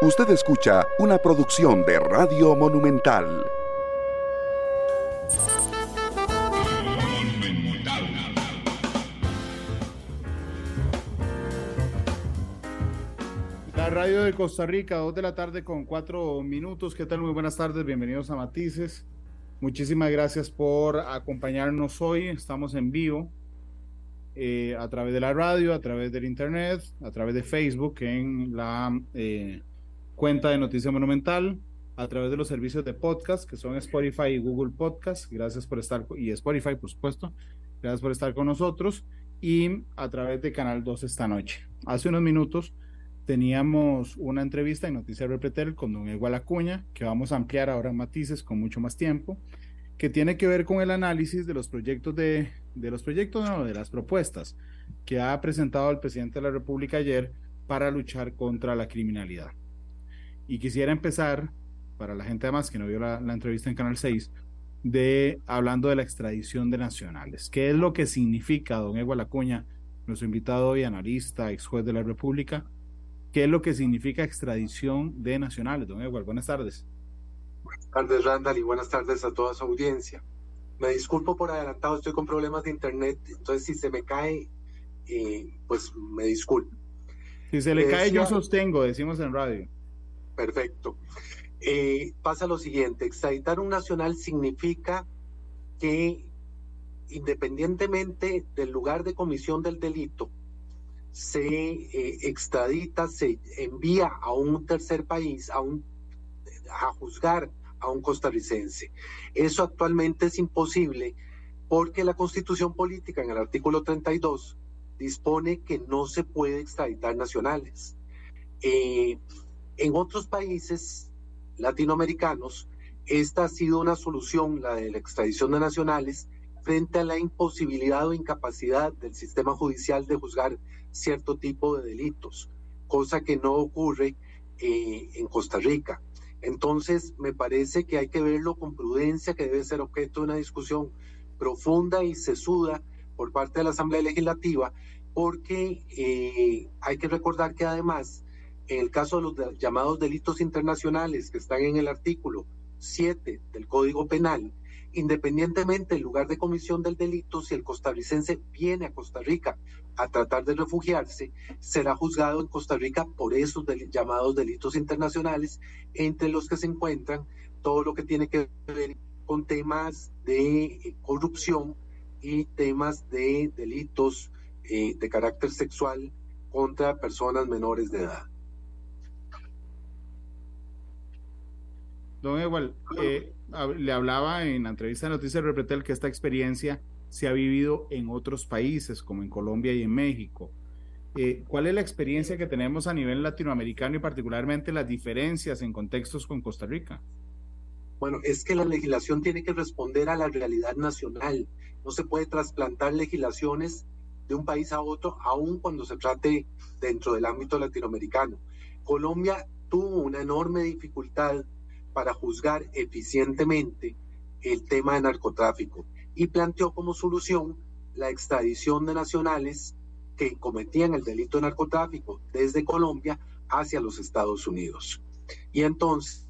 Usted escucha una producción de Radio Monumental. La radio de Costa Rica, dos de la tarde con cuatro minutos. ¿Qué tal? Muy buenas tardes, bienvenidos a Matices. Muchísimas gracias por acompañarnos hoy. Estamos en vivo eh, a través de la radio, a través del internet, a través de Facebook, en la eh, cuenta de Noticia Monumental, a través de los servicios de podcast que son Spotify y Google Podcast. Gracias por estar, y Spotify, por supuesto. Gracias por estar con nosotros. Y a través de Canal 2 esta noche. Hace unos minutos teníamos una entrevista en Noticias Repretel con don Igual Acuña, que vamos a ampliar ahora en matices con mucho más tiempo que tiene que ver con el análisis de los proyectos de, de los proyectos, no, de las propuestas que ha presentado el presidente de la República ayer para luchar contra la criminalidad. Y quisiera empezar, para la gente además que no vio la, la entrevista en Canal 6, de hablando de la extradición de nacionales. ¿Qué es lo que significa, don Egual Lacuña, nuestro invitado hoy, analista, ex juez de la República? ¿Qué es lo que significa extradición de nacionales, don Egual? Buenas tardes. Buenas tardes, Randall, y buenas tardes a toda su audiencia. Me disculpo por adelantado, estoy con problemas de internet, entonces si se me cae, eh, pues me disculpo. Si se le cae, yo sostengo, decimos en radio. Perfecto. Eh, pasa lo siguiente, extraditar un nacional significa que independientemente del lugar de comisión del delito, se eh, extradita, se envía a un tercer país, a un a juzgar a un costarricense. Eso actualmente es imposible porque la constitución política en el artículo 32 dispone que no se puede extraditar nacionales. Eh, en otros países latinoamericanos, esta ha sido una solución, la de la extradición de nacionales, frente a la imposibilidad o incapacidad del sistema judicial de juzgar cierto tipo de delitos, cosa que no ocurre eh, en Costa Rica. Entonces, me parece que hay que verlo con prudencia, que debe ser objeto de una discusión profunda y sesuda por parte de la Asamblea Legislativa, porque eh, hay que recordar que además, en el caso de los llamados delitos internacionales que están en el artículo 7 del Código Penal, independientemente del lugar de comisión del delito, si el costarricense viene a Costa Rica a tratar de refugiarse, será juzgado en Costa Rica por esos llamados delitos internacionales, entre los que se encuentran todo lo que tiene que ver con temas de eh, corrupción y temas de delitos eh, de carácter sexual contra personas menores de edad. Don Ewald, eh, le hablaba en la entrevista de Noticias Repretel que esta experiencia se ha vivido en otros países, como en Colombia y en México. Eh, ¿Cuál es la experiencia que tenemos a nivel latinoamericano y particularmente las diferencias en contextos con Costa Rica? Bueno, es que la legislación tiene que responder a la realidad nacional. No se puede trasplantar legislaciones de un país a otro, aun cuando se trate dentro del ámbito latinoamericano. Colombia tuvo una enorme dificultad para juzgar eficientemente el tema de narcotráfico y planteó como solución la extradición de nacionales que cometían el delito de narcotráfico desde Colombia hacia los Estados Unidos. Y entonces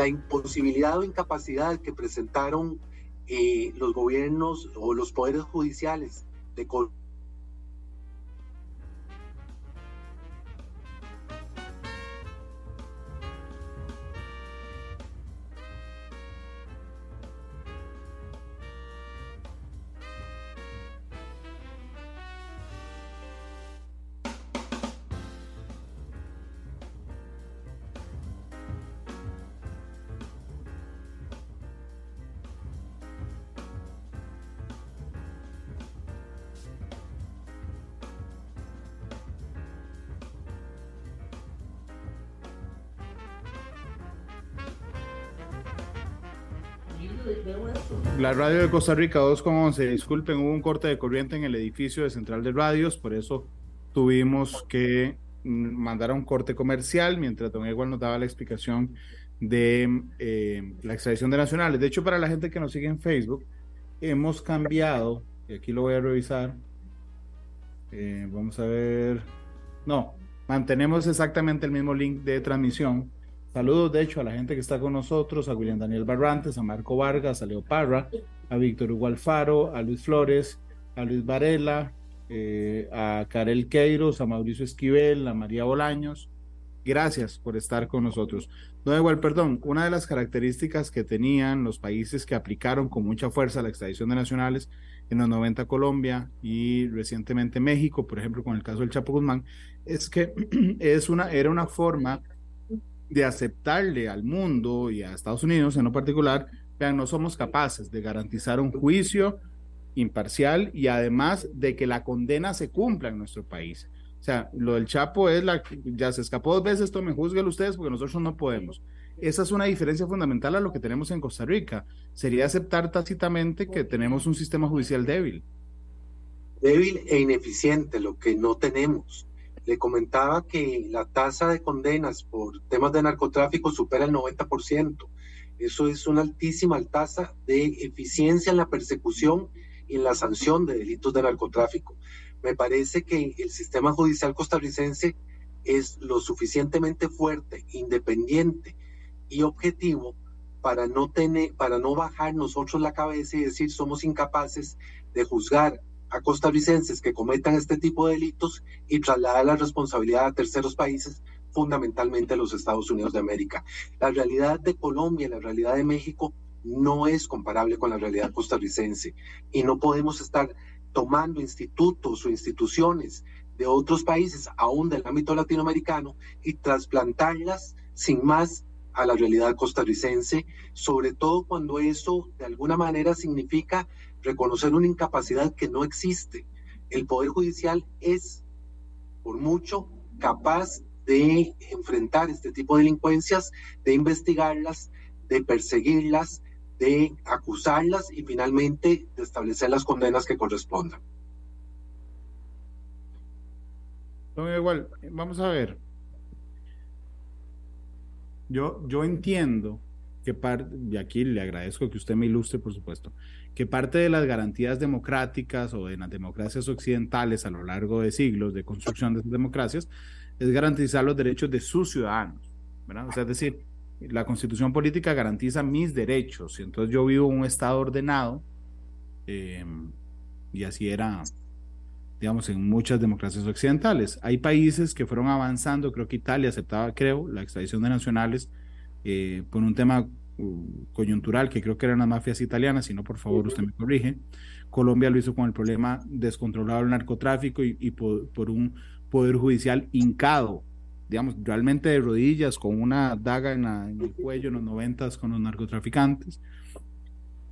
la imposibilidad o incapacidad que presentaron eh, los gobiernos o los poderes judiciales de La radio de Costa Rica 2.11, disculpen, hubo un corte de corriente en el edificio de Central de Radios, por eso tuvimos que mandar a un corte comercial mientras don Igual nos daba la explicación de eh, la extradición de nacionales. De hecho, para la gente que nos sigue en Facebook, hemos cambiado, y aquí lo voy a revisar, eh, vamos a ver, no, mantenemos exactamente el mismo link de transmisión. Saludos, de hecho, a la gente que está con nosotros, a William Daniel Barrantes, a Marco Vargas, a Leo Parra, a Víctor Hugo Alfaro, a Luis Flores, a Luis Varela, eh, a Karel Queiros, a Mauricio Esquivel, a María Bolaños. Gracias por estar con nosotros. No, igual, perdón, una de las características que tenían los países que aplicaron con mucha fuerza la extradición de nacionales en los 90 Colombia y recientemente México, por ejemplo, con el caso del Chapo Guzmán, es que es una, era una forma de aceptarle al mundo y a Estados Unidos en lo particular, vean, no somos capaces de garantizar un juicio imparcial y además de que la condena se cumpla en nuestro país. O sea, lo del Chapo es la ya se escapó dos veces, tomen, juzguenlo ustedes porque nosotros no podemos. Esa es una diferencia fundamental a lo que tenemos en Costa Rica. Sería aceptar tácitamente que tenemos un sistema judicial débil. Débil e ineficiente, lo que no tenemos. Le comentaba que la tasa de condenas por temas de narcotráfico supera el 90%. Eso es una altísima tasa de eficiencia en la persecución y en la sanción de delitos de narcotráfico me parece que el sistema judicial costarricense es lo suficientemente fuerte, independiente y objetivo para no tener, para no bajar nosotros la cabeza y decir somos incapaces de juzgar a costarricenses que cometan este tipo de delitos y trasladar la responsabilidad a terceros países, fundamentalmente a los Estados Unidos de América. La realidad de Colombia, la realidad de México no es comparable con la realidad costarricense y no podemos estar tomando institutos o instituciones de otros países, aún del ámbito latinoamericano, y trasplantarlas sin más a la realidad costarricense, sobre todo cuando eso de alguna manera significa reconocer una incapacidad que no existe. El Poder Judicial es, por mucho, capaz de enfrentar este tipo de delincuencias, de investigarlas, de perseguirlas, de acusarlas y finalmente de establecer las condenas que correspondan. igual, vamos a ver. Yo, yo entiendo que parte, y aquí le agradezco que usted me ilustre, por supuesto, que parte de las garantías democráticas o de las democracias occidentales a lo largo de siglos de construcción de esas democracias es garantizar los derechos de sus ciudadanos, ¿verdad? O sea, es decir, la constitución política garantiza mis derechos, y entonces yo vivo un estado ordenado, eh, y así era, digamos, en muchas democracias occidentales. Hay países que fueron avanzando, creo que Italia aceptaba, creo, la extradición de nacionales eh, por un tema coyuntural, que creo que eran las mafias italianas, si no, por favor, usted me corrige. Colombia lo hizo con el problema descontrolado del narcotráfico y, por un poder judicial hincado digamos, realmente de rodillas, con una daga en, el cuello en los noventas con los narcotraficantes.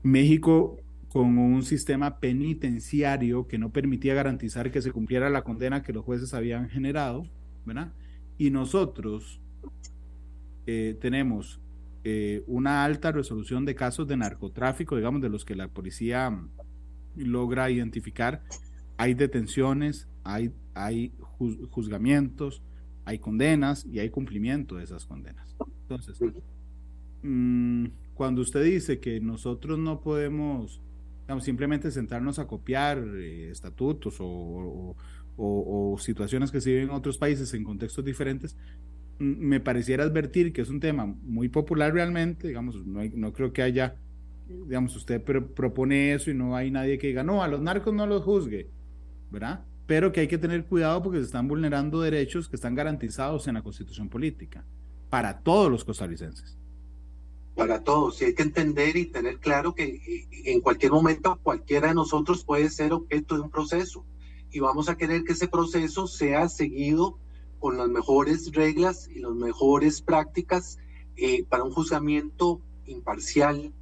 México con un sistema penitenciario que no permitía garantizar que se cumpliera la condena que los jueces habían generado, ¿verdad? Y nosotros eh, tenemos eh, una alta resolución de casos de narcotráfico, digamos, de los que la policía logra identificar. Hay detenciones, hay, hay juzgamientos, hay condenas y hay cumplimiento de esas condenas. Entonces, mm, cuando usted dice que nosotros no podemos simplemente sentarnos a copiar eh, estatutos o, situaciones que se viven en otros países en contextos diferentes, mm, me pareciera advertir que es un tema muy popular realmente, digamos, no, no creo que haya, digamos, usted propone eso y no hay nadie que diga, no, a los narcos no los juzgue, ¿verdad? pero que hay que tener cuidado porque se están vulnerando derechos que están garantizados en la constitución política para todos los costarricenses. Para todos, y hay que entender y tener claro que eh, en cualquier momento cualquiera de nosotros puede ser objeto de un proceso y vamos a querer que ese proceso sea seguido con las mejores reglas y las mejores prácticas eh, para un juzgamiento imparcial,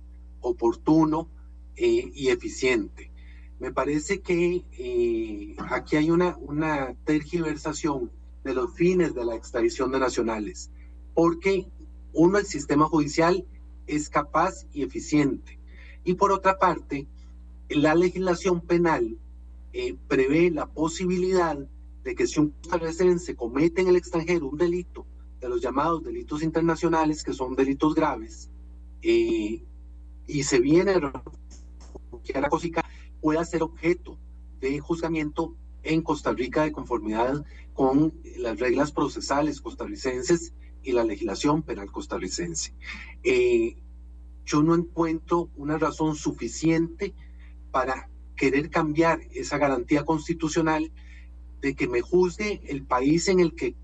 oportuno eh, y eficiente. Me parece que eh, aquí hay una, una tergiversación de los fines de la extradición de nacionales, porque uno, el sistema judicial es capaz y eficiente. Y por otra parte, la legislación penal eh, prevé la posibilidad de que si un costarricense comete en el extranjero un delito, de los llamados delitos internacionales, que son delitos graves, eh, y se viene a la COSICA, pueda ser objeto de juzgamiento en Costa Rica de conformidad con las reglas procesales costarricenses y la legislación penal costarricense. Eh, yo no encuentro una razón suficiente para querer cambiar esa garantía constitucional de que me juzgue el país en el que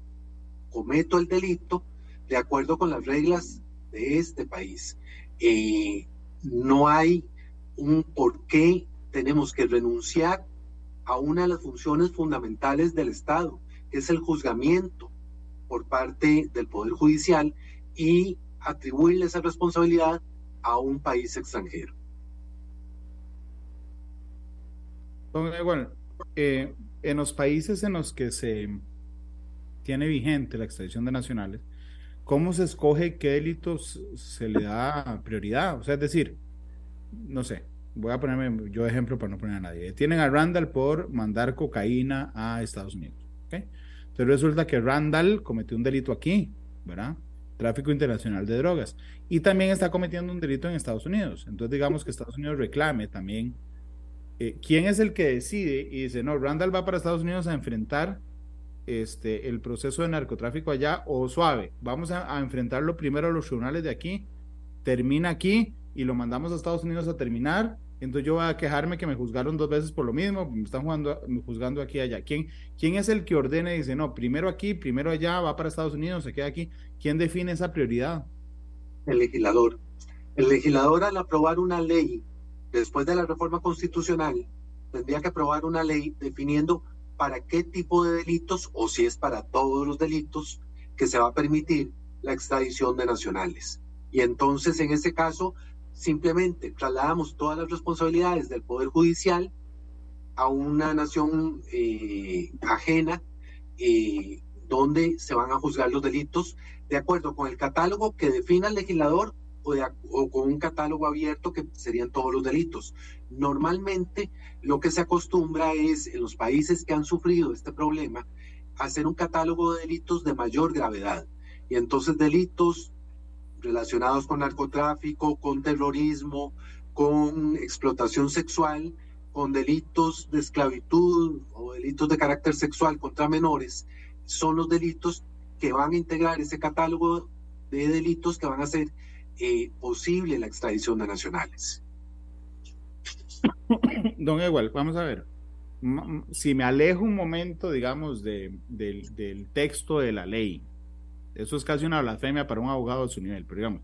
cometo el delito de acuerdo con las reglas de este país. Eh, no hay un por qué tenemos que renunciar a una de las funciones fundamentales del Estado, que es el juzgamiento por parte del Poder Judicial y atribuirle esa responsabilidad a un país extranjero. Eh, en los países en los que se tiene vigente la extradición de nacionales, ¿cómo se escoge qué delitos se le da prioridad? O sea, es decir, no sé, voy a ponerme yo ejemplo para no poner a nadie. Tienen a Randall por mandar cocaína a Estados Unidos. ¿okay? Entonces resulta que Randall cometió un delito aquí, ¿verdad? Tráfico internacional de drogas. Y también está cometiendo un delito en Estados Unidos. Entonces digamos que Estados Unidos reclame también. Eh, ¿Quién es el que decide y dice, no, Randall va para Estados Unidos a enfrentar este, el proceso de narcotráfico allá o suave? Vamos a, enfrentarlo primero a los tribunales de aquí, termina aquí y lo mandamos a Estados Unidos a terminar, entonces yo voy a quejarme que me juzgaron dos veces por lo mismo, me están jugando, juzgando aquí y allá. ¿Quién, ¿Quién es el que ordena y dice, no, primero aquí, primero allá, va para Estados Unidos, se queda aquí? ¿Quién define esa prioridad? El legislador. El legislador al aprobar una ley, después de la reforma constitucional, tendría que aprobar una ley definiendo para qué tipo de delitos, o si es para todos los delitos, que se va a permitir la extradición de nacionales. Y entonces, en ese caso, simplemente trasladamos todas las responsabilidades del Poder Judicial a una nación eh, ajena eh, donde se van a juzgar los delitos de acuerdo con el catálogo que defina el legislador o, con un catálogo abierto que serían todos los delitos. Normalmente lo que se acostumbra es en los países que han sufrido este problema hacer un catálogo de delitos de mayor gravedad y entonces delitos relacionados con narcotráfico, con terrorismo, con explotación sexual, con delitos de esclavitud o delitos de carácter sexual contra menores, son los delitos que van a integrar ese catálogo de delitos que van a hacer eh, posible la extradición de nacionales. Don Igual, vamos a ver. Si me alejo un momento, digamos, de, del texto de la ley, eso es casi una blasfemia para un abogado de su nivel, pero digamos,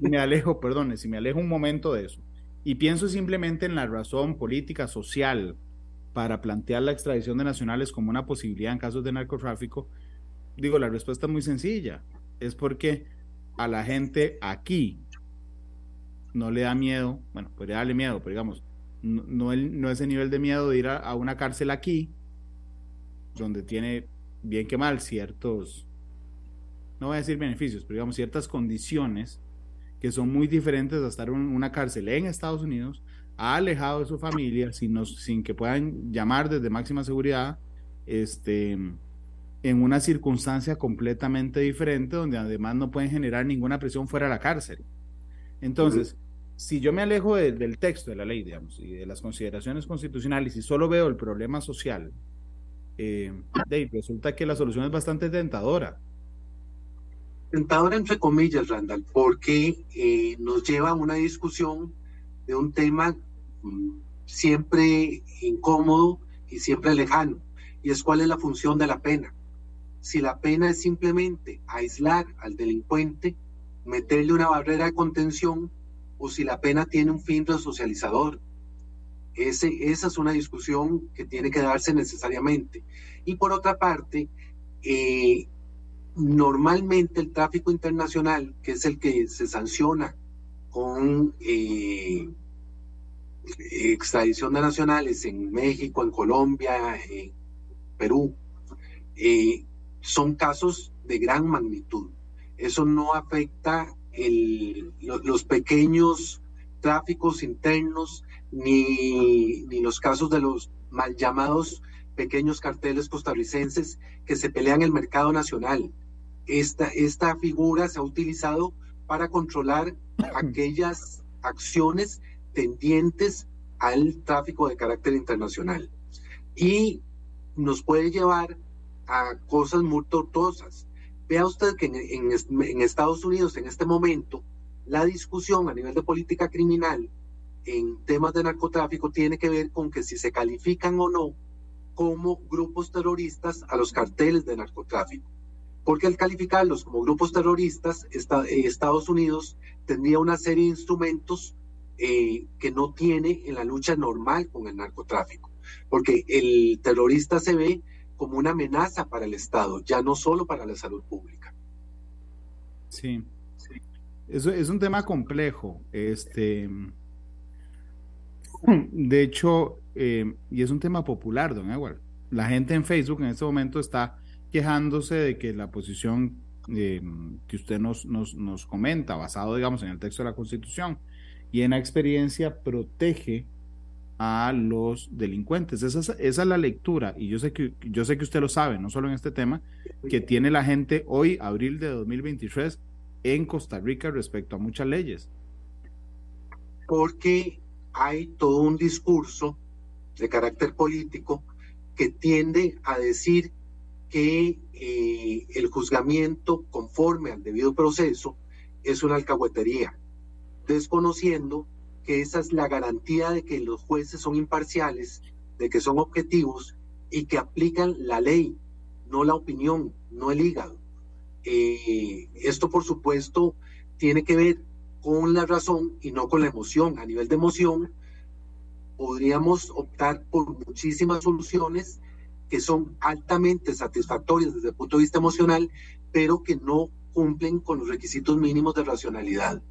me alejo, perdone, si me alejo un momento de eso y pienso simplemente en la razón política, social, para plantear la extradición de nacionales como una posibilidad en casos de narcotráfico, digo, la respuesta es muy sencilla. Es porque a la gente aquí. No le da miedo, bueno, podría darle miedo, pero digamos, no, no, el, ese nivel de miedo de ir a, a una cárcel aquí, donde tiene bien que mal ciertos no voy a decir beneficios, pero digamos ciertas condiciones que son muy diferentes a estar en una cárcel en Estados Unidos, alejado de su familia, sin, sin que puedan llamar desde máxima seguridad, este, en una circunstancia completamente diferente, donde además no pueden generar ninguna presión fuera de la cárcel. Entonces, si yo me alejo del texto de la ley, digamos, y de las consideraciones constitucionales y solo veo el problema social, eh, resulta que la solución es bastante tentadora tentadora entre comillas, Randall, porque eh, nos lleva a una discusión de un tema mm, siempre incómodo y siempre lejano, y es cuál es la función de la pena. Si la pena es simplemente aislar al delincuente, meterle una barrera de contención, o si la pena tiene un fin resocializador. Ese, esa es una discusión que tiene que darse necesariamente. Y por otra parte, eh, normalmente el tráfico internacional, que es el que se sanciona con eh, extradición de nacionales en México, en Colombia, en Perú, eh, son casos de gran magnitud. Eso no afecta el, los pequeños tráficos internos, ni, ni los casos de los mal llamados pequeños carteles costarricenses que se pelean el mercado nacional. Esta, esta figura se ha utilizado para controlar aquellas acciones tendientes al tráfico de carácter internacional. Y nos puede llevar a cosas muy tortuosas. Vea usted que en, en, Estados Unidos en este momento la discusión a nivel de política criminal en temas de narcotráfico tiene que ver con que si se califican o no como grupos terroristas a los carteles de narcotráfico. Porque al calificarlos como grupos terroristas, eh, Estados Unidos tendría una serie de instrumentos eh, que no tiene en la lucha normal con el narcotráfico. Porque el terrorista se ve como una amenaza para el Estado, ya no solo para la salud pública. Sí. Eso es un tema complejo. Este, de hecho, eh, y es un tema popular, don Edward. La gente en Facebook en este momento está quejándose de que la posición eh, que usted nos, nos, nos, comenta, basado, digamos, en el texto de la Constitución y en la experiencia, protege a los delincuentes. Esa es, esa es la lectura, y yo sé, que, yo sé que usted lo sabe, no solo en este tema, que tiene la gente hoy, abril de 2023, en Costa Rica respecto a muchas leyes. Porque hay todo un discurso de carácter político que tiende a decir que eh, el juzgamiento conforme al debido proceso es una alcahuetería, desconociendo esa es la garantía de que los jueces son imparciales, de que son objetivos y que aplican la ley, no la opinión, no el hígado. Eh, esto, por supuesto, tiene que ver con la razón y no con la emoción. A nivel de emoción, podríamos optar por muchísimas soluciones que son altamente satisfactorias desde el punto de vista emocional, pero que no cumplen con los requisitos mínimos de racionalidad.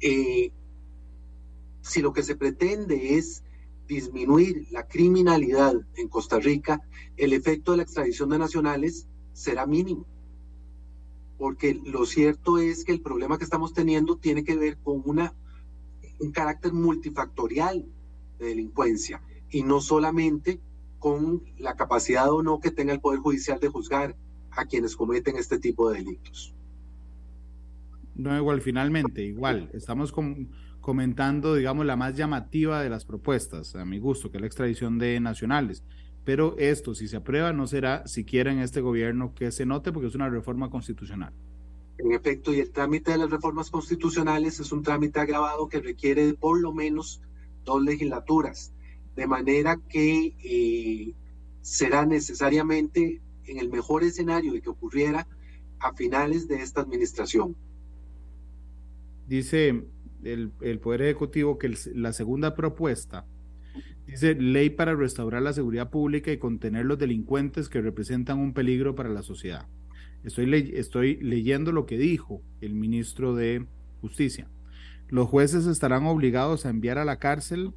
Eh, si lo que se pretende es disminuir la criminalidad en Costa Rica, el efecto de la extradición de nacionales será mínimo porque lo cierto es que el problema que estamos teniendo tiene que ver con una, un carácter multifactorial de delincuencia y no solamente con la capacidad o no que tenga el Poder Judicial de juzgar a quienes cometen este tipo de delitos. No, igual, finalmente, igual, estamos comentando, digamos, la más llamativa de las propuestas, a mi gusto, que es la extradición de nacionales. Pero esto, si se aprueba, no será siquiera en este gobierno que se note porque es una reforma constitucional. En efecto, y el trámite de las reformas constitucionales es un trámite agravado que requiere por lo menos dos legislaturas, de manera que eh, será necesariamente, en el mejor escenario de que ocurriera, a finales de esta administración. Dice el, el Poder Ejecutivo que la segunda propuesta Dice ley para restaurar la seguridad pública y contener los delincuentes que representan un peligro para la sociedad. Estoy, estoy leyendo lo que dijo el ministro de Justicia. Los jueces estarán obligados a enviar a la cárcel,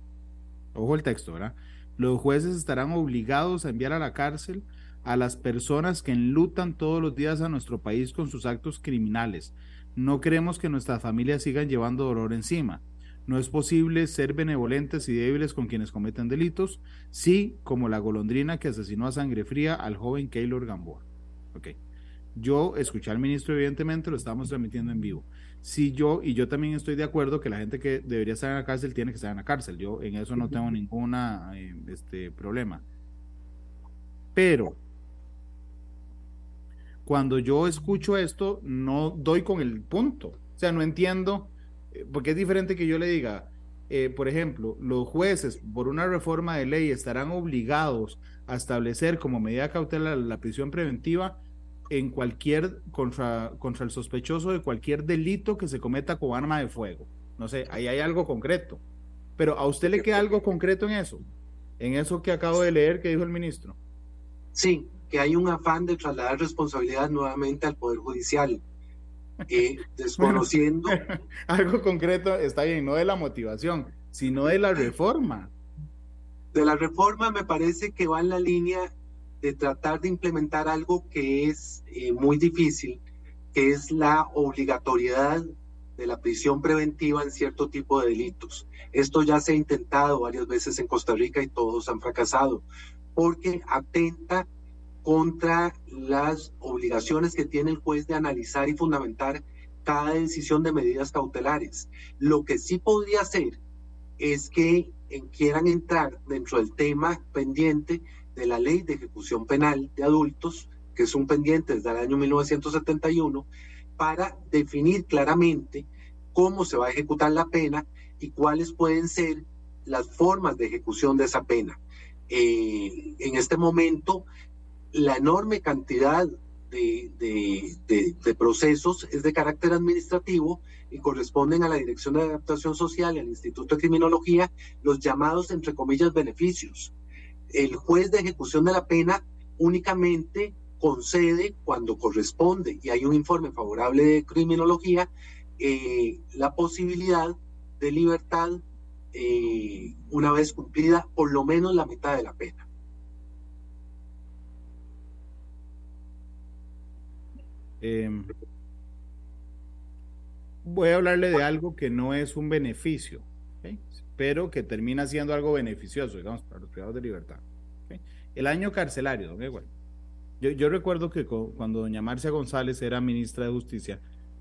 ojo el texto, ¿verdad? Los jueces estarán obligados a enviar a la cárcel a las personas que enlutan todos los días a nuestro país con sus actos criminales. No queremos que nuestras familias sigan llevando dolor encima. No es posible ser benevolentes y débiles con quienes cometen delitos, sí, como la golondrina que asesinó a sangre fría al joven Keylor Gamboa. Ok. Yo escuché al ministro, evidentemente, lo estamos transmitiendo en vivo. Sí, yo, y yo también estoy de acuerdo que la gente que debería estar en la cárcel tiene que estar en la cárcel. Yo en eso no tengo ningún eh, este, problema. Pero cuando yo escucho esto, no doy con el punto. O sea, no entiendo porque es diferente que yo le diga, eh, por ejemplo, los jueces por una reforma de ley estarán obligados a establecer como medida cautelar la prisión preventiva en cualquier contra, contra el sospechoso de cualquier delito que se cometa con arma de fuego. No sé, ahí hay algo concreto. Pero ¿a usted le queda algo concreto en eso? En eso que acabo de leer que dijo el ministro. Sí, que hay un afán de trasladar responsabilidad nuevamente al Poder Judicial eh, desconociendo. algo concreto está bien, no de la motivación, sino de la reforma. De la reforma me parece que va en la línea de tratar de implementar algo que es eh, muy difícil, que es la obligatoriedad de la prisión preventiva en cierto tipo de delitos. Esto ya se ha intentado varias veces en Costa Rica y todos han fracasado, porque atenta contra las obligaciones que tiene el juez de analizar y fundamentar cada decisión de medidas cautelares. Lo que sí podría hacer es que quieran entrar dentro del tema pendiente de la ley de ejecución penal de adultos, que es un pendiente desde el año 1971, para definir claramente cómo se va a ejecutar la pena y cuáles pueden ser las formas de ejecución de esa pena. Eh, en este momento, la enorme cantidad de, de, procesos es de carácter administrativo y corresponden a la Dirección de Adaptación Social y al Instituto de Criminología los llamados, entre comillas, beneficios. El juez de ejecución de la pena únicamente concede cuando corresponde y hay un informe favorable de criminología eh, la posibilidad de libertad eh, una vez cumplida por lo menos la mitad de la pena. Em, voy a hablarle de algo que no es un beneficio, pero que termina siendo algo beneficioso, digamos, para los privados de libertad. El año carcelario, don Yo, yo recuerdo que cuando doña Marcia González era ministra de Justicia,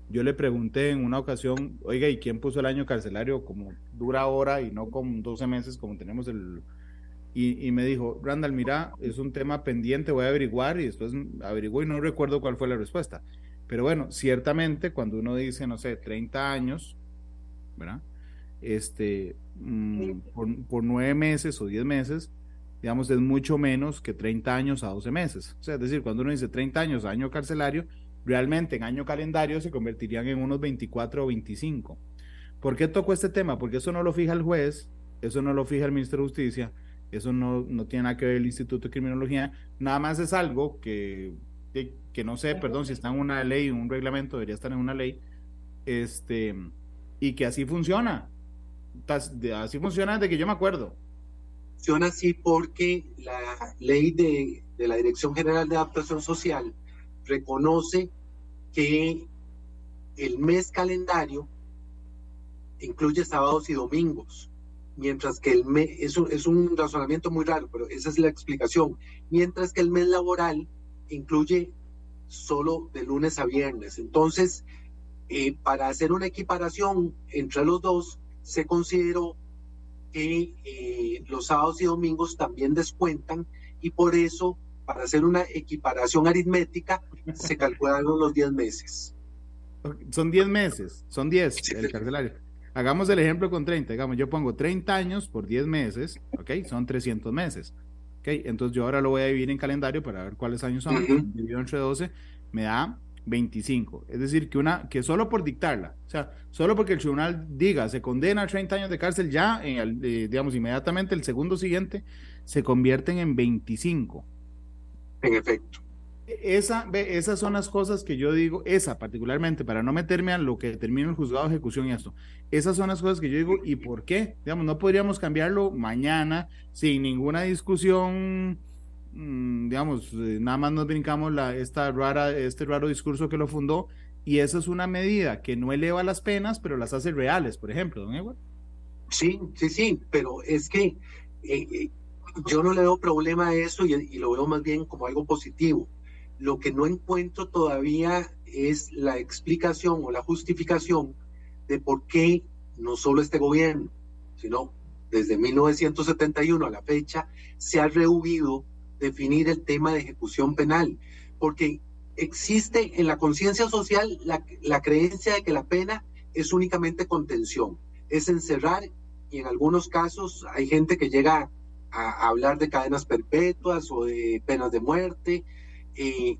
yo le pregunté en una ocasión, oiga, ¿y quién puso el año carcelario como dura hora y no con 12 meses como tenemos el... Y, y, me dijo, Randall, mira, es un tema pendiente, voy a averiguar y después averiguó y no recuerdo cuál fue la respuesta. Pero bueno, ciertamente cuando uno dice, no sé, 30 años, ¿verdad? Este, mm, por, por, nueve meses o 10 meses, digamos, es mucho menos que 30 años a 12 meses. O sea, es decir, cuando uno dice 30 años, año carcelario, realmente en año calendario se convertirían en unos 24 o 25. ¿Por qué tocó este tema? Porque eso no lo fija el juez, eso no lo fija el ministro de Justicia, eso no, no tiene nada que ver el Instituto de Criminología, nada más es algo que, que, no sé, perdón, si está en una ley, un reglamento, debería estar en una ley, este, y que así funciona. Así funciona desde que yo me acuerdo. Funciona así porque la ley de, de la Dirección General de Adaptación Social reconoce que el mes calendario incluye sábados y domingos, mientras que el mes, es un, es un razonamiento muy raro, pero esa es la explicación, mientras que el mes laboral incluye solo de lunes a viernes. Entonces, eh, para hacer una equiparación entre los dos, se consideró que eh, los sábados y domingos también descuentan y por eso para hacer una equiparación aritmética, se calcularon los 10 meses. Son 10 meses, son 10 el carcelario. Hagamos el ejemplo con 30, digamos, yo pongo 30 años por 10 meses, ¿ok? Son 300 meses. ¿Ok? Entonces yo ahora lo voy a dividir en calendario para ver cuáles años son. Dividido entre 12, me da 25. Es decir, que una que solo por dictarla, o sea, solo porque el tribunal diga se condena a 30 años de cárcel, ya, en eh, digamos, inmediatamente el segundo siguiente se convierten en 25 en efecto. Esa, esas son las cosas que yo digo, esa particularmente, para no meterme a lo que determina el juzgado de ejecución y esto. Esas son las cosas que yo digo, ¿y por qué? Digamos, no podríamos cambiarlo mañana sin ninguna discusión, mm, digamos, eh, nada más nos brincamos la, esta rara, este raro discurso que lo fundó, y esa es una medida que no eleva las penas, pero las hace reales, por ejemplo, don Edward. Sí, sí, sí, pero es que eh, eh, yo no le veo problema a eso y, lo veo más bien como algo positivo. Lo que no encuentro todavía es la explicación o la justificación de por qué no solo este gobierno, sino desde 1971 a la fecha, se ha rehuido definir el tema de ejecución penal, porque existe en la conciencia social la, la, creencia de que la pena es únicamente contención, es encerrar y en algunos casos hay gente que llega a, hablar de cadenas perpetuas o de penas de muerte, eh,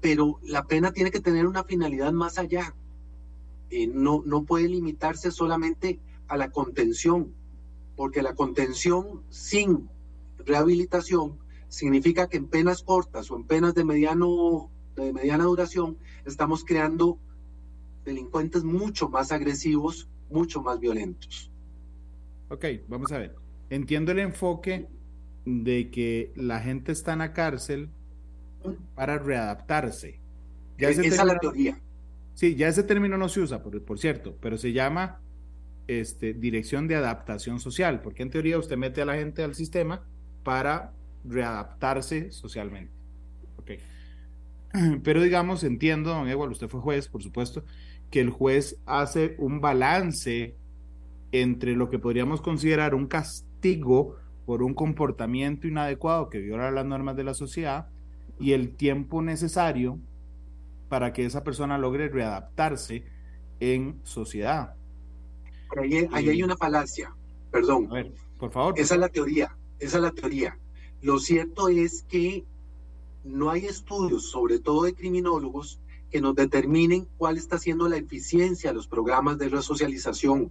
pero la pena tiene que tener una finalidad más allá. Eh, no, no puede limitarse solamente a la contención, porque la contención sin rehabilitación significa que en penas cortas o en penas de, mediano, de mediana duración estamos creando delincuentes mucho más agresivos, mucho más violentos. Ok, vamos a ver entiendo el enfoque de que la gente está en la cárcel para readaptarse. Ya Esa es la teoría. Sí, ya ese término no se usa, por, por cierto, pero se llama este, dirección de adaptación social, porque en teoría usted mete a la gente al sistema para readaptarse socialmente. Okay. Pero digamos, entiendo, don Igual, usted fue juez, por supuesto, que el juez hace un balance entre lo que podríamos considerar un castigo por un comportamiento inadecuado que viola las normas de la sociedad y el tiempo necesario para que esa persona logre readaptarse en sociedad. Ahí, hay una falacia, perdón. A ver, por favor. Esa es la teoría, esa es la teoría. Lo cierto es que no hay estudios, sobre todo de criminólogos, que nos determinen cuál está siendo la eficiencia de los programas de resocialización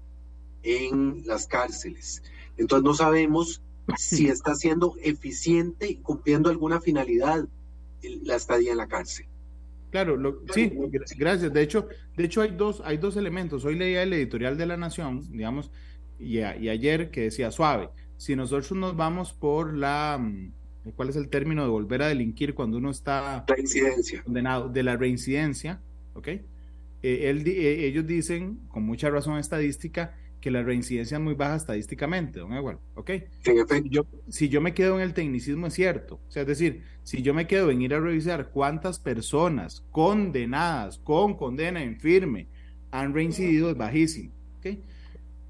en las cárceles. Entonces no sabemos si está siendo eficiente y cumpliendo alguna finalidad la estadía en la cárcel. Claro, sí, gracias. De hecho, de hecho hay dos, hay dos elementos. Hoy leía el editorial de la Nación, digamos, y, y ayer que decía suave. Si nosotros nos vamos por la, mm, ¿cuál es el término de volver a delinquir cuando uno está reincidencia. condenado de la reincidencia? ¿Ok? Eh, él, eh, ellos dicen, con mucha razón estadística, que la reincidencia es muy baja estadísticamente, don Igual, ¿ok? Si yo, si yo me quedo en el tecnicismo es cierto, o sea, es decir, si yo me quedo en ir a revisar cuántas personas condenadas con condena en firme han reincidido es bajísimo, ¿ok?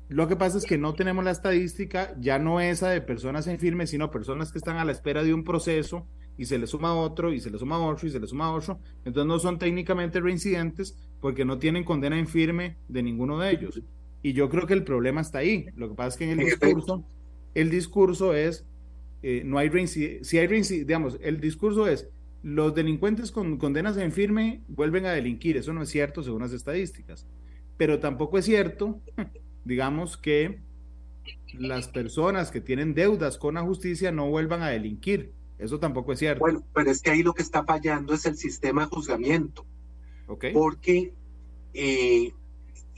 Lo que pasa es que no tenemos la estadística, ya no esa de personas en firme, sino personas que están a la espera de un proceso y se le suma otro y se le suma otro y se le suma otro, entonces no son técnicamente reincidentes porque no tienen condena en firme de ninguno de ellos. Y yo creo que el problema está ahí. Lo que pasa es que en el discurso, el discurso es, eh, no hay si hay digamos, el discurso es, los delincuentes con condenas en firme vuelven a delinquir. Eso no es cierto según las estadísticas. Pero tampoco es cierto, digamos, que las personas que tienen deudas con la justicia no vuelvan a delinquir. Eso tampoco es cierto. Bueno, pero es que ahí lo que está fallando es el sistema de juzgamiento. Okay. Porque eh,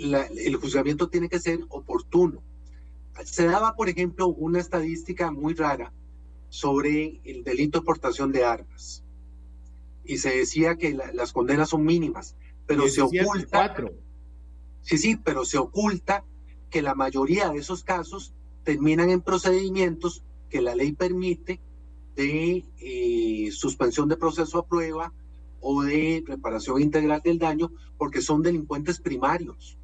el juzgamiento tiene que ser oportuno. Se daba, por ejemplo, una estadística muy rara sobre el delito de portación de armas. Y se decía que las condenas son mínimas, pero se oculta. Sí, sí, pero se oculta que la mayoría de esos casos terminan en procedimientos que la ley permite de eh, suspensión de proceso a prueba o de reparación integral del daño, porque son delincuentes primarios.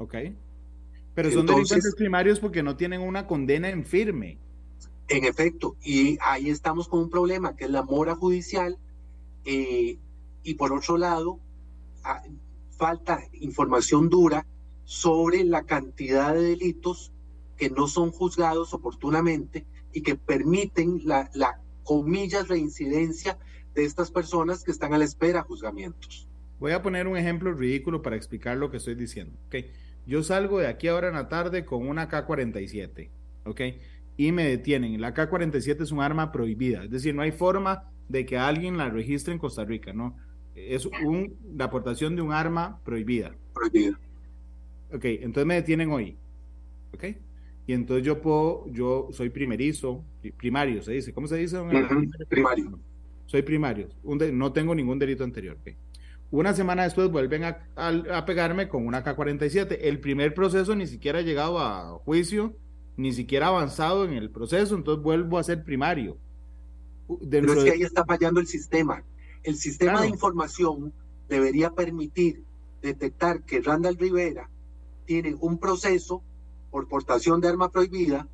Ok. Pero son delincuentes primarios porque no tienen una condena en firme. En efecto, y ahí estamos con un problema que es la mora judicial eh, y por otro lado, ah, falta información dura sobre la cantidad de delitos que no son juzgados oportunamente y que permiten la, la comillas reincidencia de estas personas que están a la espera de juzgamientos. Voy a poner un ejemplo ridículo para explicar lo que estoy diciendo. Okay. Yo salgo de aquí ahora en la tarde con una K-47, ¿ok? Y me detienen. La K-47 es un arma prohibida, es decir, no hay forma de que alguien la registre en Costa Rica, ¿no? Es un, la aportación de un arma prohibida. Prohibida. Ok, entonces me detienen hoy, ¿ok? Y entonces yo puedo, yo soy primerizo, primario se dice, ¿cómo se dice? Primario. Soy primario, no tengo ningún delito anterior, ¿ok? Una semana después vuelven a, pegarme con una K-47. El primer proceso ni siquiera ha llegado a juicio, ni siquiera ha avanzado en el proceso, entonces vuelvo a ser primario. Pero es que ahí está fallando el sistema. El sistema de información debería permitir detectar que Randall Rivera tiene un proceso por portación de arma prohibida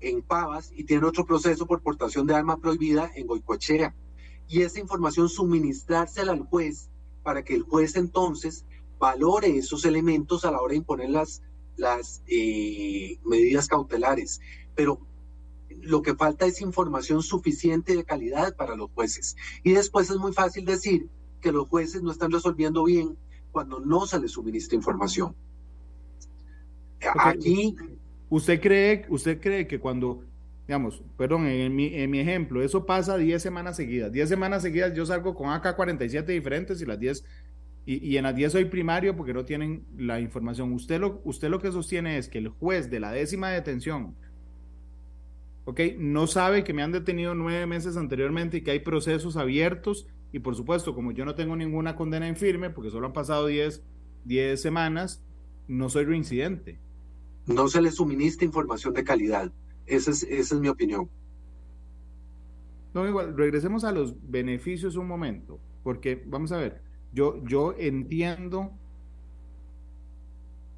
en Pavas y tiene otro proceso por portación de arma prohibida en Goicoechea. Y esa información suministrársela al juez para que el juez entonces valore esos elementos a la hora de imponer las, las eh, medidas cautelares. Pero lo que falta es información suficiente de calidad para los jueces. Y después es muy fácil decir que los jueces no están resolviendo bien cuando no se les suministra información. Aquí. ¿Usted cree, ¿Usted cree que cuando, digamos, perdón, en mi, en mi ejemplo, eso pasa 10 semanas seguidas? 10 semanas seguidas yo salgo con AK-47 diferentes y las 10 y, y, en las 10 soy primario porque no tienen la información. Usted lo, usted lo que sostiene es que el juez de la décima detención, ¿ok? No sabe que me han detenido nueve meses anteriormente y que hay procesos abiertos y por supuesto, como yo no tengo ninguna condena en firme, porque solo han pasado 10, 10 semanas, no soy reincidente. No se le suministra información de calidad. Esa es, esa es mi opinión. No, igual, regresemos a los beneficios un momento, porque vamos a ver, yo, yo entiendo,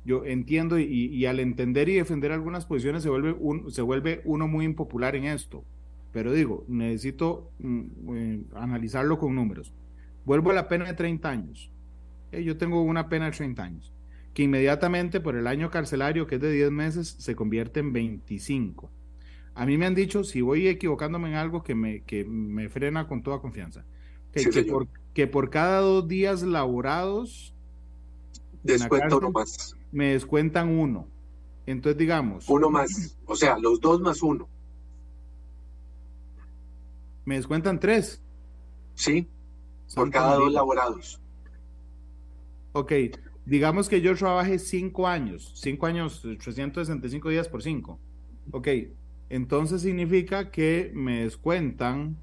yo entiendo y, al entender y defender algunas posiciones se vuelve, se vuelve uno muy impopular en esto, pero digo, necesito mm, eh, analizarlo con números. Vuelvo a la pena de 30 años. Eh, yo tengo una pena de 30 años, que inmediatamente por el año carcelario, que es de 10 meses, se convierte en 25 a mí me han dicho, si voy equivocándome en algo, que me, que me frena con toda confianza. Que, Sí, que por, que por cada dos días laborados Descuento cárcel. uno más. me descuentan uno. Entonces, digamos, Uno más. O sea, los dos más uno. me descuentan tres. ¿Sí? Por cada dos laborados. Ok, digamos que yo trabaje cinco años, cinco años, 365 días por cinco. Ok, entonces significa que me descuentan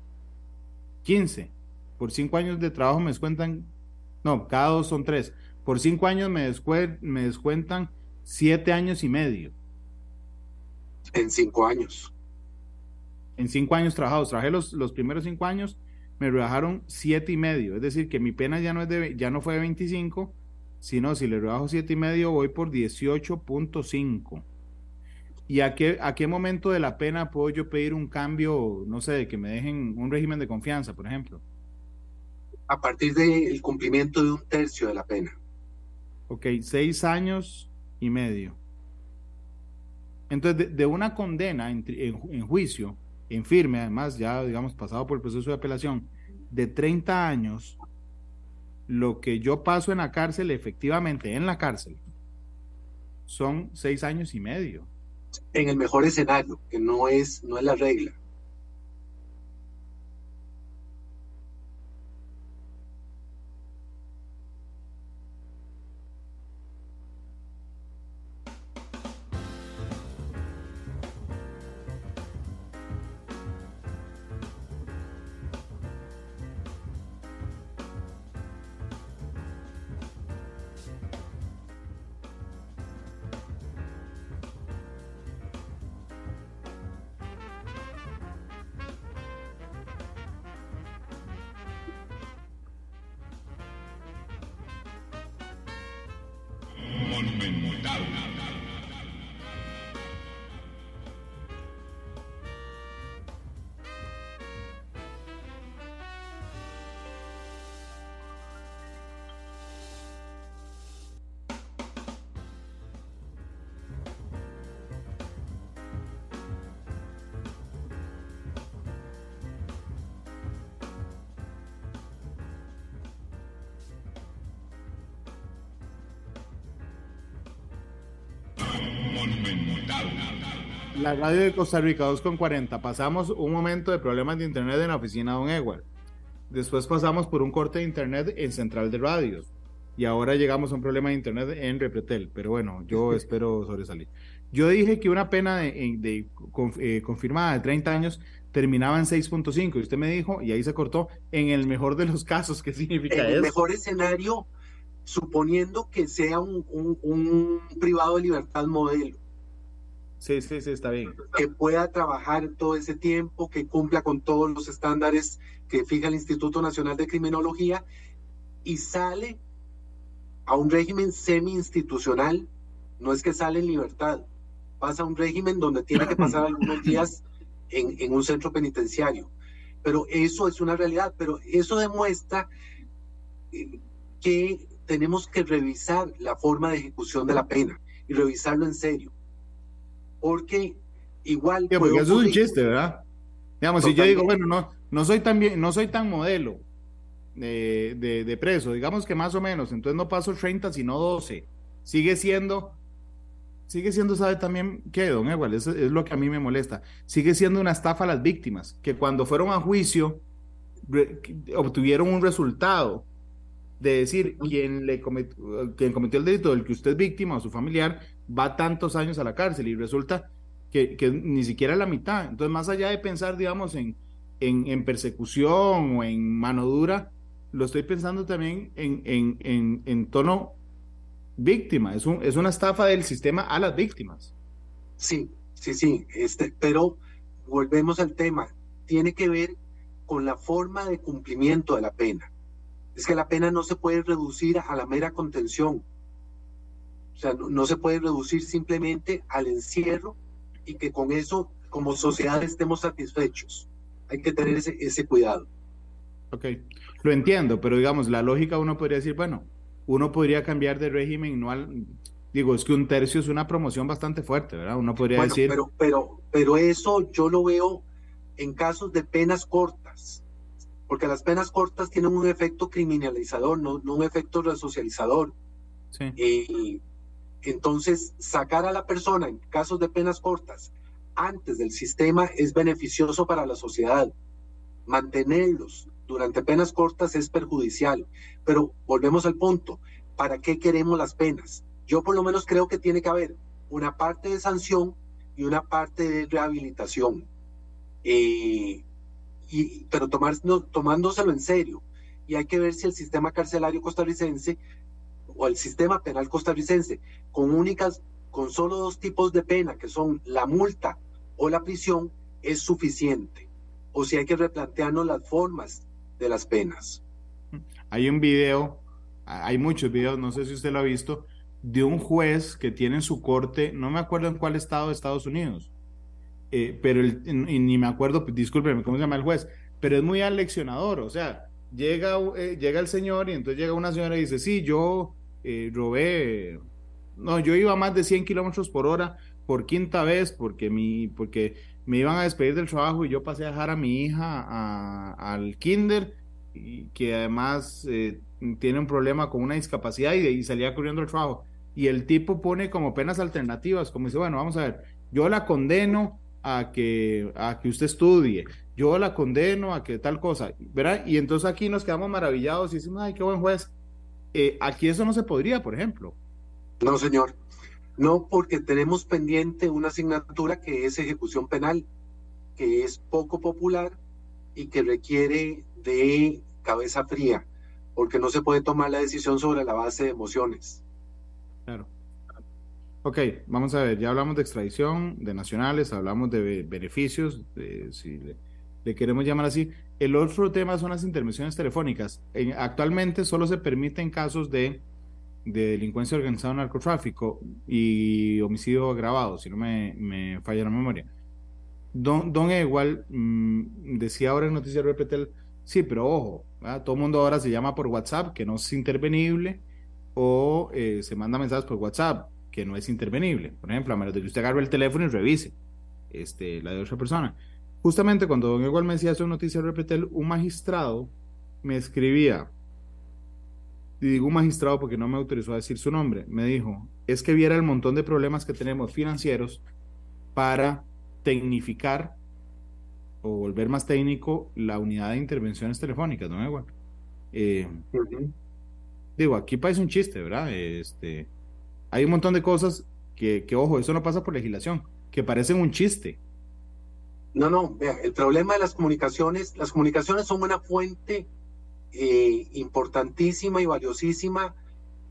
15. Por cinco años de trabajo me descuentan, no, cada dos son tres. Por cinco años me, me descuentan siete años y medio. En cinco años. En cinco años trabajados, trabajé los, los primeros cinco años, me rebajaron siete y medio. Es decir, que mi pena ya no, es de, ya no fue de 25, sino si le rebajo siete y medio voy por 18.5. ¿Y a qué, a qué momento de la pena puedo yo pedir un cambio, no sé, de que me dejen un régimen de confianza, por ejemplo? A partir del cumplimiento de un tercio de la pena. Ok, seis años y medio. Entonces, de, de una condena en, en juicio, en firme, además, ya, digamos, pasado por el proceso de apelación, de 30 años, lo que yo paso en la cárcel, efectivamente, en la cárcel, son seis años y medio. En el mejor escenario, que no es, no es la regla. La radio de Costa Rica, 2.40. Pasamos un momento de problemas de internet en la oficina de Don Edward. Después pasamos por un corte de internet en Central de Radios. Y ahora llegamos a un problema de internet en Repretel. Pero bueno, yo espero sobresalir. Yo dije que una pena de, de conf- eh, confirmada de 30 años terminaba en 6.5. Y usted me dijo, y ahí se cortó, en el mejor de los casos. ¿Qué En significa el eso? mejor escenario, suponiendo que sea un, un- un privado de libertad modelo, Sí, sí, sí, está bien. que pueda trabajar todo ese tiempo, que cumpla con todos los estándares que fija el Instituto Nacional de Criminología y sale a un régimen semi-institucional, no es que sale en libertad, pasa a un régimen donde tiene que pasar algunos días en, en un centro penitenciario. Pero eso es una realidad, pero eso demuestra eh, que tenemos que revisar la forma de ejecución de la pena y revisarlo en serio. Porque igual... Sí, porque eso es un chiste, ¿verdad? Digamos, si yo digo, bueno, no, no soy tan bien, no soy tan modelo de, de, de preso, digamos que más o menos, entonces no paso 30, sino 12. Sigue siendo, sigue siendo, ¿sabe también qué, don Igual? Eso es lo que a mí me molesta. Sigue siendo una estafa a las víctimas, que cuando fueron a juicio re- obtuvieron un resultado de decir quien le cometió, quien cometió el delito del que usted es víctima o su familiar va tantos años a la cárcel y resulta que, que ni siquiera la mitad. Entonces, más allá de pensar, digamos, en, en, en persecución o en mano dura, lo estoy pensando también en, en, en, en tono víctima, es, un, es una estafa del sistema a las víctimas. Sí, sí, sí, este, pero volvemos al tema, tiene que ver con la forma de cumplimiento de la pena. Es que la pena no se puede reducir a la mera contención. O sea, no, no se puede reducir simplemente al encierro y que con eso como sociedad estemos satisfechos. Hay que tener ese, ese cuidado. Ok, lo entiendo, pero digamos, la lógica uno podría decir, bueno, uno podría cambiar de régimen, no al, digo, es que un tercio es una promoción bastante fuerte, ¿verdad? Uno podría bueno, decir... Pero, pero, pero eso yo lo veo en casos de penas cortas, porque las penas cortas tienen un efecto criminalizador, no, no un efecto resocializador. Sí. Eh, entonces, sacar a la persona en casos de penas cortas antes del sistema es beneficioso para la sociedad. Mantenerlos durante penas cortas es perjudicial. Pero volvemos al punto, ¿para qué queremos las penas? Yo por lo menos creo que tiene que haber una parte de sanción y una parte de rehabilitación. Eh, y, pero tomar, tomándoselo en serio. Y hay que ver si el sistema carcelario costarricense o el sistema penal costarricense, con únicas, con solo dos tipos de pena, que son la multa o la prisión, es suficiente. O si hay que replantearnos las formas de las penas. Hay un video, hay muchos videos, no sé si usted lo ha visto, de un juez que tiene en su corte, no me acuerdo en cuál estado de Estados Unidos, eh, pero ni me acuerdo, discúlpeme, ¿cómo se llama el juez? Pero es muy aleccionador, o sea, llega, eh, llega el señor y entonces llega una señora y dice, sí, yo eh, robé, no, yo iba a más de 100 kilómetros por hora por quinta vez porque, mi, porque me iban a despedir del trabajo y yo pasé a dejar a mi hija al kinder, y que además tiene un problema con una discapacidad y, y salía corriendo al trabajo. Y el tipo pone como penas alternativas, como dice, bueno, vamos a ver, yo la condeno a que, a que usted estudie, yo la condeno a que tal cosa, ¿verdad? Y entonces aquí nos quedamos maravillados y decimos, ay, qué buen juez. Eh, aquí eso no se podría, por ejemplo. No, señor. No, porque tenemos pendiente una asignatura que es ejecución penal, que es poco popular y que requiere de cabeza fría, porque no se puede tomar la decisión sobre la base de emociones. Claro. Ok, vamos a ver, ya hablamos de extradición, de nacionales, hablamos de beneficios, de, si le, queremos llamar así. El otro tema son las intervenciones telefónicas. En, actualmente solo se permiten casos de, de delincuencia organizada, narcotráfico y homicidio agravado, si no me, me falla la memoria. Don, don Igual mmm, decía ahora en Noticias Repetel, sí, pero ojo, todo el mundo ahora se llama por WhatsApp, que no es intervenible, o eh, se manda mensajes por WhatsApp que no es intervenible. Por ejemplo, a menos de que usted agarre el teléfono y revise este, la de otra persona. Justamente cuando don Igual me decía eso en Noticias Repetel, un magistrado me escribía, y digo un magistrado porque no me autorizó a decir su nombre, me dijo, es que viera el montón de problemas que tenemos financieros para tecnificar o volver más técnico la unidad de intervenciones telefónicas, ¿no? Igual. Eh, uh -huh. Digo, aquí parece un chiste, ¿verdad? Este, hay un montón de cosas que, que, ojo, eso no pasa por legislación, que parecen un chiste. No, no, vea, el problema de las comunicaciones, las comunicaciones son una fuente eh, importantísima y valiosísima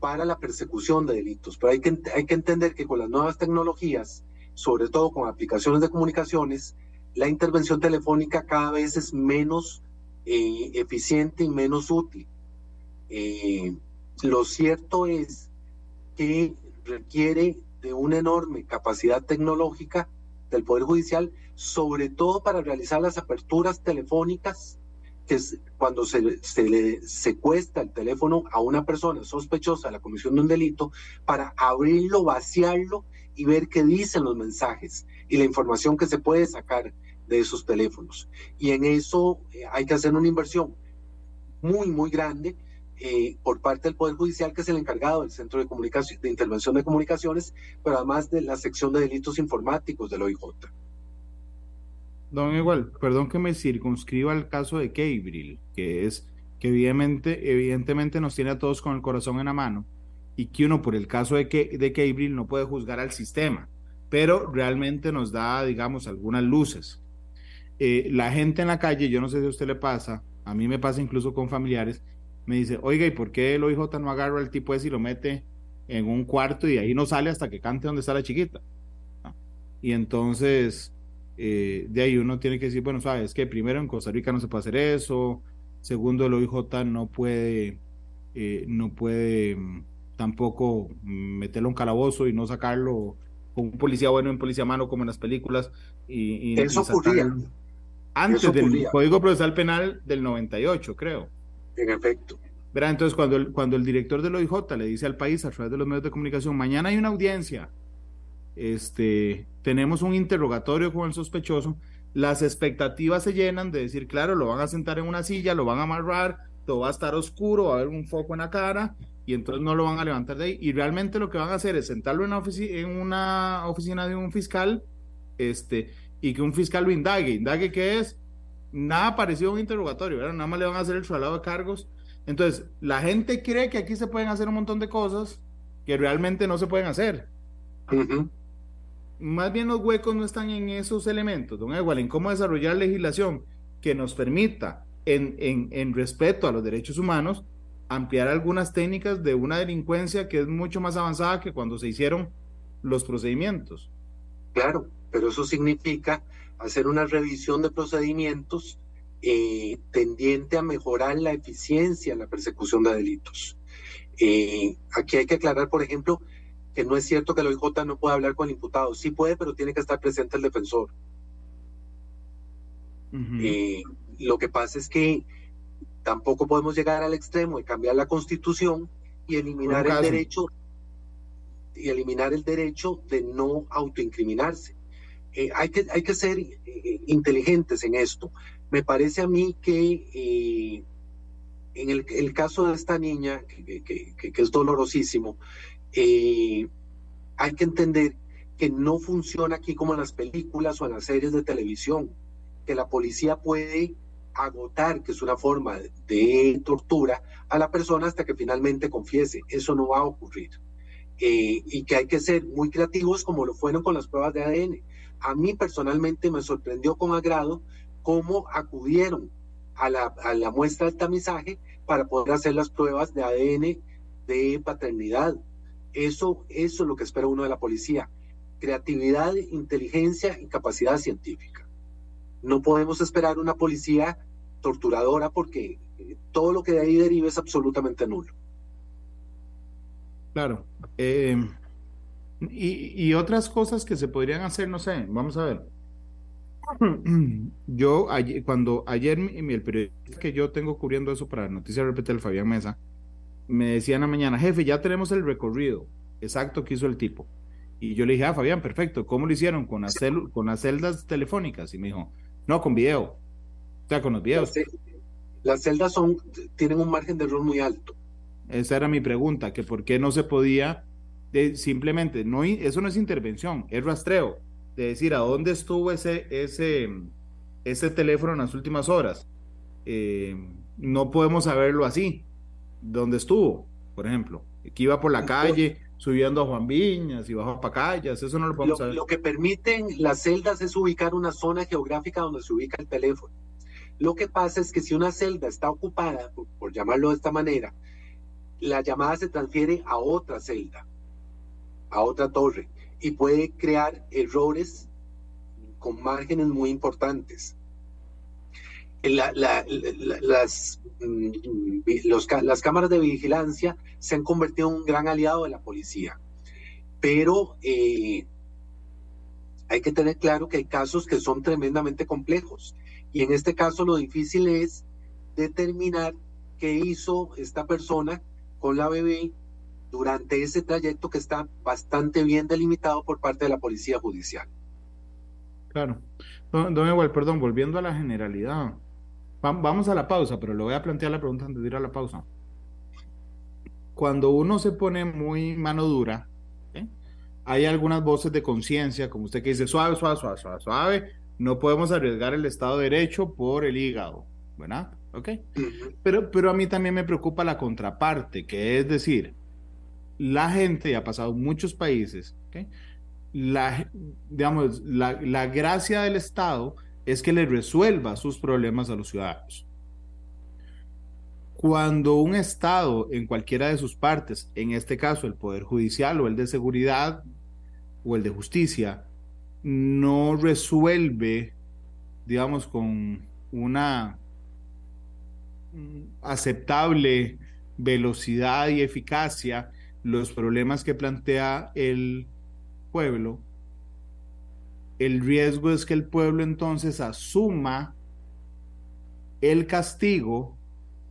para la persecución de delitos, pero hay que, hay que entender que con las nuevas tecnologías, sobre todo con aplicaciones de comunicaciones, la intervención telefónica cada vez es menos eh, eficiente y menos útil. Eh, lo cierto es que requiere de una enorme capacidad tecnológica del Poder Judicial, sobre todo para realizar las aperturas telefónicas, que es cuando se, se, le secuestra el teléfono a una persona sospechosa de la comisión de un delito, para abrirlo, vaciarlo y ver qué dicen los mensajes y la información que se puede sacar de esos teléfonos. Y en eso eh, hay que hacer una inversión muy, muy grande eh, por parte del Poder Judicial, que es el encargado del Centro de, Intervención de Comunicaciones, pero además de la sección de delitos informáticos del OIJ. Don Igual, perdón que me circunscriba al caso de Cabril, que es que evidentemente, nos tiene a todos con el corazón en la mano y que uno por el caso de, que, de Cabril no puede juzgar al sistema, pero realmente nos da, digamos, algunas luces. Eh, la gente en la calle, yo no sé si a usted le pasa, a mí me pasa incluso con familiares, me dice, oiga, ¿y por qué el OIJ no agarra al tipo ese y lo mete en un cuarto y ahí no sale hasta que cante donde está la chiquita? Y entonces, eh, de ahí uno tiene que decir, bueno, sabes que primero en Costa Rica no se puede hacer eso, segundo el OIJ no puede, eh, no puede mm, tampoco meterlo en calabozo y no sacarlo con un policía bueno en policía mano como en las películas. Y, eso ocurría. Antes del Código Procesal Penal del 98, creo. En efecto. Verá, entonces cuando el, cuando el director del OIJ le dice al país a través de los medios de comunicación, mañana hay una audiencia, este, tenemos un interrogatorio con el sospechoso, las expectativas se llenan de decir, claro, lo van a sentar en una silla, lo van a amarrar, todo va a estar oscuro, va a haber un foco en la cara y entonces no lo van a levantar de ahí. Y realmente lo que van a hacer es sentarlo en una, en una oficina de un fiscal este, y que un fiscal lo indague. ¿Indague qué es? Nada parecido a un interrogatorio, ¿verdad? Nada más le van a hacer el traslado de cargos. Entonces, la gente cree que aquí se pueden hacer un montón de cosas que realmente no se pueden hacer. Más bien los huecos no están en esos elementos, don Igual, en cómo desarrollar legislación que nos permita, en, en, en respeto a los derechos humanos, ampliar algunas técnicas de una delincuencia que es mucho más avanzada que cuando se hicieron los procedimientos. Claro, pero eso significa hacer una revisión de procedimientos eh, tendiente a mejorar la eficiencia en la persecución de delitos. Eh, aquí hay que aclarar, por ejemplo, que no es cierto que el OIJ no pueda hablar con el imputado. Sí puede, pero tiene que estar presente el defensor. Eh, lo que pasa es que tampoco podemos llegar al extremo de cambiar la constitución y eliminar el derecho y eliminar el derecho de no autoincriminarse. Eh, hay, que, hay que ser eh, inteligentes en esto. Me parece a mí que eh, en el, caso de esta niña, que, es dolorosísimo, hay que entender que no funciona aquí como en las películas o en las series de televisión, que la policía puede agotar, que es una forma de tortura, a la persona hasta que finalmente confiese. Eso no va a ocurrir. y que hay que ser muy creativos como lo fueron con las pruebas de ADN a mí personalmente me sorprendió con agrado cómo acudieron a la, muestra del tamizaje para poder hacer las pruebas de ADN de paternidad. Eso, eso es lo que espera uno de la policía. Creatividad, inteligencia y capacidad científica. No podemos esperar una policía torturadora porque eh, todo lo que de ahí deriva es absolutamente nulo. Claro. Eh, y, otras cosas que se podrían hacer, no sé, vamos a ver. Yo, ayer, cuando ayer el periodista que yo tengo cubriendo eso para Noticias Repete, el Fabián Mesa, me decía en la mañana, jefe, ya tenemos el recorrido exacto que hizo el tipo. Y yo le dije, ah, Fabián, perfecto, ¿cómo lo hicieron? Con las, con las celdas telefónicas. Y me dijo, no, con video. O sea, con los videos. Las celdas son, tienen un margen de error muy alto. Esa era mi pregunta, que por qué no se podía simplemente, no, eso no es intervención, es rastreo, de decir a dónde estuvo ese, ese, ese teléfono en las últimas horas. Eh, no podemos saberlo así, dónde estuvo, por ejemplo, que iba por la calle subiendo a Juan Viñas y bajó a Pacayas, eso no lo podemos saber. Lo que permiten las celdas es ubicar una zona geográfica donde se ubica el teléfono. Lo que pasa es que si una celda está ocupada, por llamarlo de esta manera, la llamada se transfiere a otra celda a otra torre y puede crear errores con márgenes muy importantes. las, mm, las cámaras de vigilancia se han convertido en un gran aliado de la policía, pero eh, hay que tener claro que hay casos que son tremendamente complejos y en este caso lo difícil es determinar qué hizo esta persona con la bebé durante ese trayecto que está bastante bien delimitado por parte de la Policía Judicial. Claro. Don, don perdón, volviendo a la generalidad. vamos a la pausa, pero le voy a plantear la pregunta antes de ir a la pausa. Cuando uno se pone muy mano dura, hay algunas voces de conciencia, como usted que dice, suave, suave, suave, suave, suave, no podemos arriesgar el Estado de Derecho por el hígado, ¿verdad? ¿Ok? pero, pero a mí también me preocupa la contraparte, que es decir, la gente, ha pasado en muchos países, la, digamos, la, la gracia del Estado es que le resuelva sus problemas a los ciudadanos. cuando un Estado en cualquiera de sus partes, en este caso el Poder Judicial o el de Seguridad o el de Justicia, no resuelve, digamos, con una aceptable velocidad y eficacia los problemas que plantea el pueblo, el riesgo es que el pueblo entonces asuma el castigo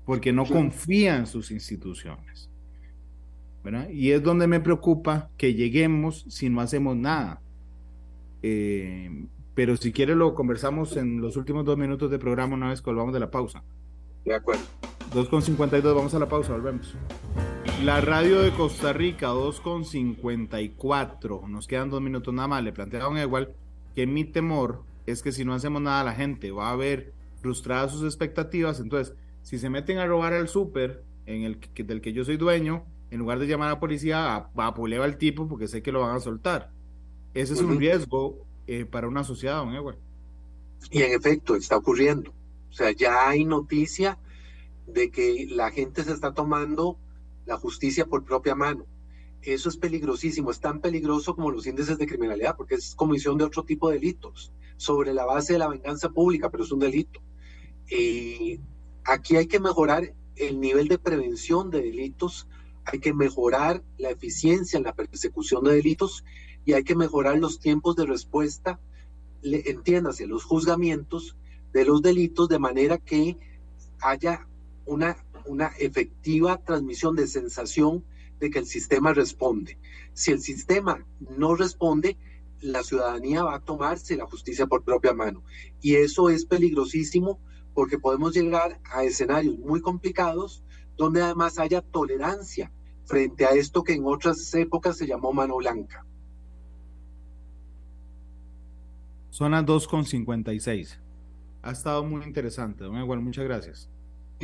porque no confía en sus instituciones. Y es donde me preocupa que lleguemos si no hacemos nada. Eh, pero si quiere lo conversamos en los últimos dos minutos de programa una vez que volvamos de la pausa. De acuerdo. 2.52, vamos a la pausa, volvemos. La radio de Costa Rica, 2.54. Nos quedan dos minutos nada más. Le plantearon igual que mi temor es que si no hacemos nada, la gente va a ver frustradas sus expectativas. Entonces, si se meten a robar al súper el que, del que yo soy dueño, en lugar de llamar a la policía, a, a al tipo porque sé que lo van a soltar. Ese es un riesgo eh, para una sociedad, don Edward. Y en efecto, está ocurriendo. O sea, ya hay noticia de que la gente se está tomando la justicia por propia mano. Eso es peligrosísimo, es tan peligroso como los índices de criminalidad, porque es comisión de otro tipo de delitos, sobre la base de la venganza pública, pero es un delito. Y aquí hay que mejorar el nivel de prevención de delitos, hay que mejorar la eficiencia en la persecución de delitos y hay que mejorar los tiempos de respuesta, entiéndase, los juzgamientos de los delitos de manera que haya una, una efectiva transmisión de sensación de que el sistema responde. Si el sistema no responde, la ciudadanía va a tomarse la justicia por propia mano. Y eso es peligrosísimo porque podemos llegar a escenarios muy complicados donde además haya tolerancia frente a esto que en otras épocas se llamó mano blanca. Zona 2,56. Ha estado muy interesante, don Igual, muchas gracias.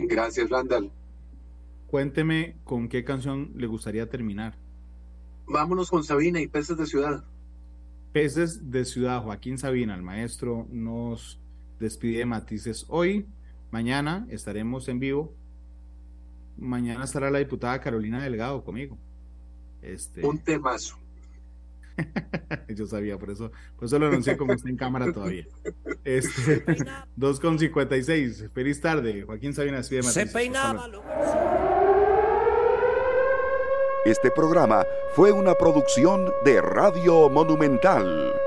Gracias, Randall. Cuénteme con qué canción le gustaría terminar. Vámonos con Sabina y Peces de Ciudad. Peces de Ciudad, Joaquín Sabina, el maestro, nos despide de Matices hoy. Mañana estaremos en vivo. Mañana estará la diputada Carolina Delgado conmigo. Este... Un temazo. Yo sabía, por eso, por eso lo anuncié como está en cámara todavía. Este, 2.56. Feliz tarde. Joaquín Sabina despide de Matices. Se peinaba. Este programa fue una producción de Radio Monumental.